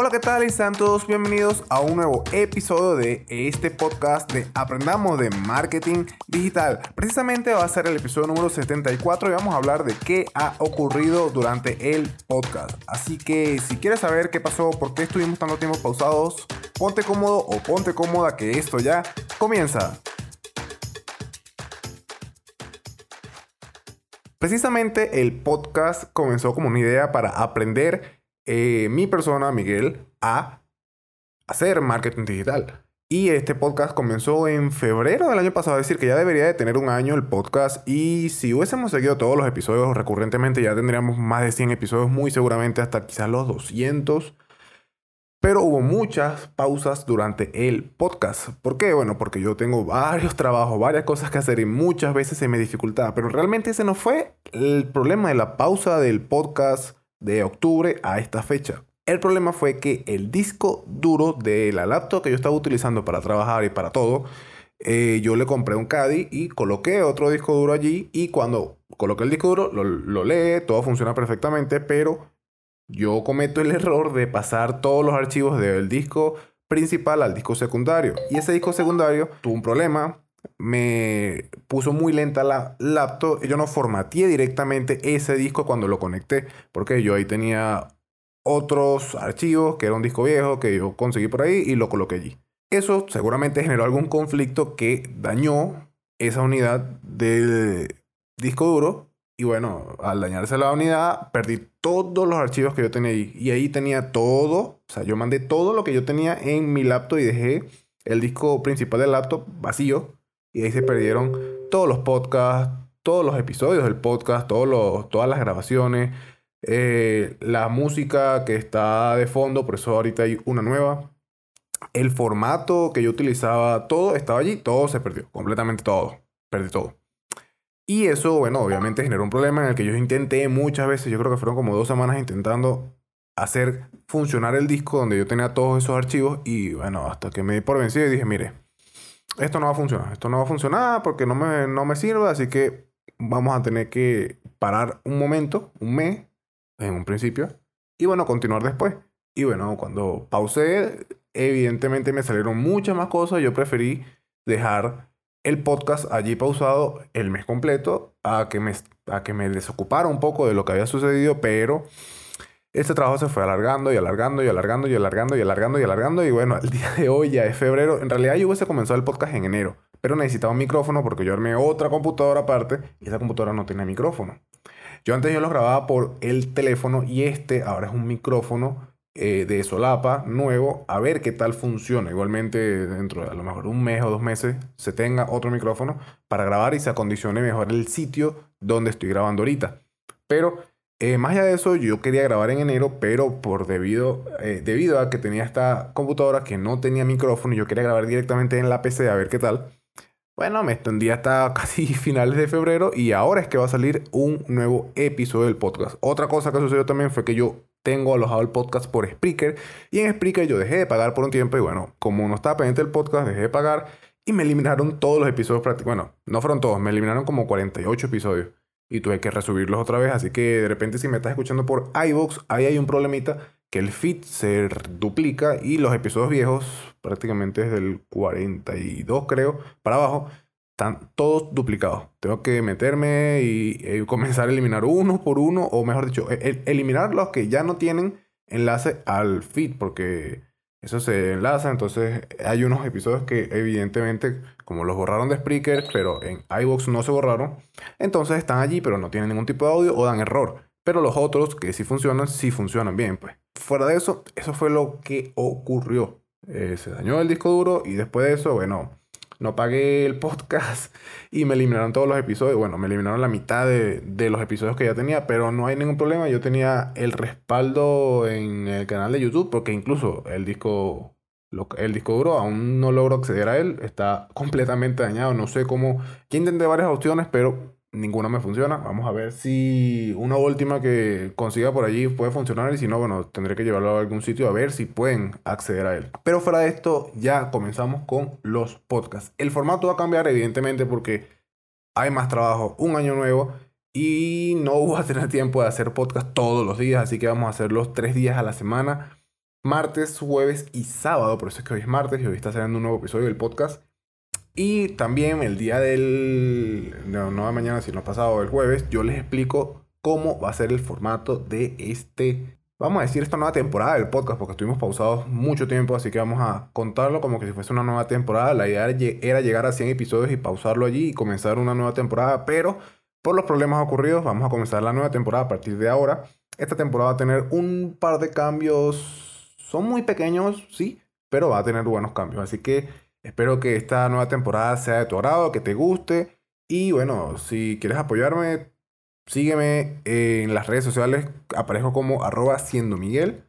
Hola, ¿qué tal? Están todos bienvenidos a un nuevo episodio de este podcast de Aprendamos de Marketing Digital. Precisamente va a ser el episodio número 74 y vamos a hablar de qué ha ocurrido durante el podcast. Así que si quieres saber qué pasó, por qué estuvimos tanto tiempo pausados, ponte cómodo o ponte cómoda que esto ya comienza. Precisamente el podcast comenzó como una idea para aprender eh, mi persona, Miguel, a hacer marketing digital. Y este podcast comenzó en febrero del año pasado, es decir, que ya debería de tener un año el podcast. Y si hubiésemos seguido todos los episodios recurrentemente, ya tendríamos más de 100 episodios, muy seguramente hasta quizás los 200. Pero hubo muchas pausas durante el podcast. ¿Por qué? Bueno, porque yo tengo varios trabajos, varias cosas que hacer y muchas veces se me dificultaba. Pero realmente ese no fue el problema de la pausa del podcast de octubre a esta fecha. El problema fue que el disco duro de la laptop que yo estaba utilizando para trabajar y para todo, eh, yo le compré un Caddy y coloqué otro disco duro allí y cuando coloqué el disco duro lo, lo lee, todo funciona perfectamente, pero yo cometo el error de pasar todos los archivos del disco principal al disco secundario. Y ese disco secundario tuvo un problema, me puso muy lenta la laptop. Yo no formateé directamente ese disco cuando lo conecté, porque yo ahí tenía otros archivos, que era un disco viejo que yo conseguí por ahí y lo coloqué allí. Eso seguramente generó algún conflicto que dañó esa unidad del disco duro. Y bueno, al dañarse la unidad, perdí todos los archivos que yo tenía ahí. Y ahí tenía todo, o sea, yo mandé todo lo que yo tenía en mi laptop y dejé el disco principal del laptop vacío y ahí se perdieron todos los podcasts, todos los episodios del podcast, todos los, todas las grabaciones, eh, la música que está de fondo, por eso ahorita hay una nueva. El formato que yo utilizaba, todo estaba allí, todo se perdió, completamente todo, perdí todo. Y eso, bueno, obviamente generó un problema en el que yo intenté muchas veces, yo creo que fueron como dos semanas intentando hacer funcionar el disco donde yo tenía todos esos archivos y bueno, hasta que me di por vencido y dije, mire, esto no va a funcionar, esto no va a funcionar porque no me, no me sirve, así que vamos a tener que parar un momento, un mes, en un principio, y bueno, continuar después. Y bueno, cuando pausé, evidentemente me salieron muchas más cosas, yo preferí dejar el podcast allí pausado el mes completo a que me, a que me desocupara un poco de lo que había sucedido, pero este trabajo se fue alargando y alargando y alargando y alargando y alargando y alargando. Y bueno, el día de hoy ya es febrero. En realidad yo hubiese comenzado el podcast en enero. Pero necesitaba un micrófono porque yo armé otra computadora aparte y esa computadora no tiene micrófono. Yo antes yo lo grababa por el teléfono y este ahora es un micrófono eh, de solapa nuevo. A ver qué tal funciona. Igualmente dentro de a lo mejor un mes o dos meses se tenga otro micrófono para grabar y se acondicione mejor el sitio donde estoy grabando ahorita. Pero eh, más allá de eso, yo quería grabar en enero, pero por debido, eh, debido a que tenía esta computadora que no tenía micrófono y yo quería grabar directamente en la PC a ver qué tal. Bueno, me extendí hasta casi finales de febrero y ahora es que va a salir un nuevo episodio del podcast. Otra cosa que sucedió también fue que yo tengo alojado el podcast por Spreaker y en Spreaker yo dejé de pagar por un tiempo y bueno, como no estaba pendiente el podcast, dejé de pagar y me eliminaron todos los episodios Bueno, no fueron todos, me eliminaron como 48 episodios y tuve que resubirlos otra vez. Así que de repente si me estás escuchando por iVoox, ahí hay un problemita que el feed se duplica y los episodios viejos, prácticamente desde el 42 creo, para abajo, están todos duplicados. Tengo que meterme y, y comenzar a eliminar uno por uno, o mejor dicho, e, eliminar los que ya no tienen enlace al feed, porque eso se enlaza, entonces hay unos episodios que evidentemente, como los borraron de Spreaker, pero en iVoox no se borraron, entonces están allí, pero no tienen ningún tipo de audio o dan error. Pero los otros que sí funcionan, sí funcionan bien, pues. Fuera de eso, eso fue lo que ocurrió. Eh, se dañó el disco duro y después de eso, bueno, no pagué el podcast y me eliminaron todos los episodios. Bueno, me eliminaron la mitad de, los episodios que ya tenía, pero no hay ningún problema. Yo tenía el respaldo en el canal de YouTube porque incluso el disco, el disco duro aún no logro acceder a él. Está completamente dañado. No sé cómo. Ya intenté varias opciones, pero ninguna me funciona. Vamos a ver si una última que consiga por allí puede funcionar y si no, bueno, tendré que llevarlo a algún sitio a ver si pueden acceder a él. Pero fuera de esto, ya comenzamos con los podcasts. El formato va a cambiar evidentemente porque hay más trabajo, un año nuevo y no voy a tener tiempo de hacer podcast todos los días, así que vamos a hacerlos tres días a la semana. martes, jueves y sábado. Por eso es que hoy es martes y hoy está saliendo un nuevo episodio del podcast. Y también el día del... No, no de mañana, sino pasado, el jueves, yo les explico cómo va a ser el formato de este vamos a decir, esta nueva temporada del podcast, porque estuvimos pausados mucho tiempo, así que vamos a contarlo como que si fuese una nueva temporada. La idea era llegar a 100 episodios y pausarlo allí y comenzar una nueva temporada, pero por los problemas ocurridos vamos a comenzar la nueva temporada a partir de ahora. Esta temporada va a tener un par de cambios, son muy pequeños, sí, pero va a tener buenos cambios, así que espero que esta nueva temporada sea de tu agrado, que te guste. Y bueno, si quieres apoyarme, Sígueme en las redes sociales, aparezco como arroba siendo Miguel.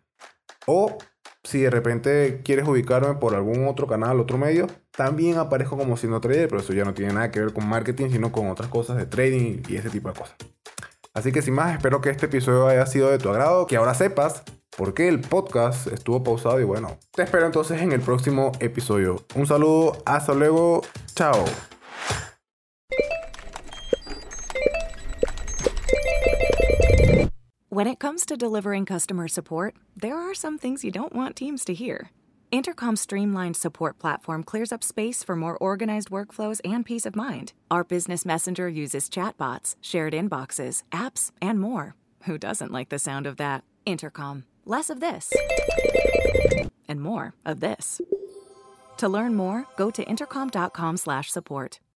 O si de repente quieres ubicarme por algún otro canal, otro medio, también aparezco como siendo trader, pero eso ya no tiene nada que ver con marketing, sino con otras cosas de trading y ese tipo de cosas. Así que sin más, espero que este episodio haya sido de tu agrado, que ahora sepas por qué el podcast estuvo pausado y bueno, te espero entonces en el próximo episodio. Un saludo, hasta luego, chao. When it comes to delivering customer support, there are some things you don't want teams to hear. Intercom's streamlined support platform clears up space for more organized workflows and peace of mind. Our business messenger uses chatbots, shared inboxes, apps, and more. Who doesn't like the sound of that? Intercom. Less of this and more of this. To learn more, go to intercom.com/support.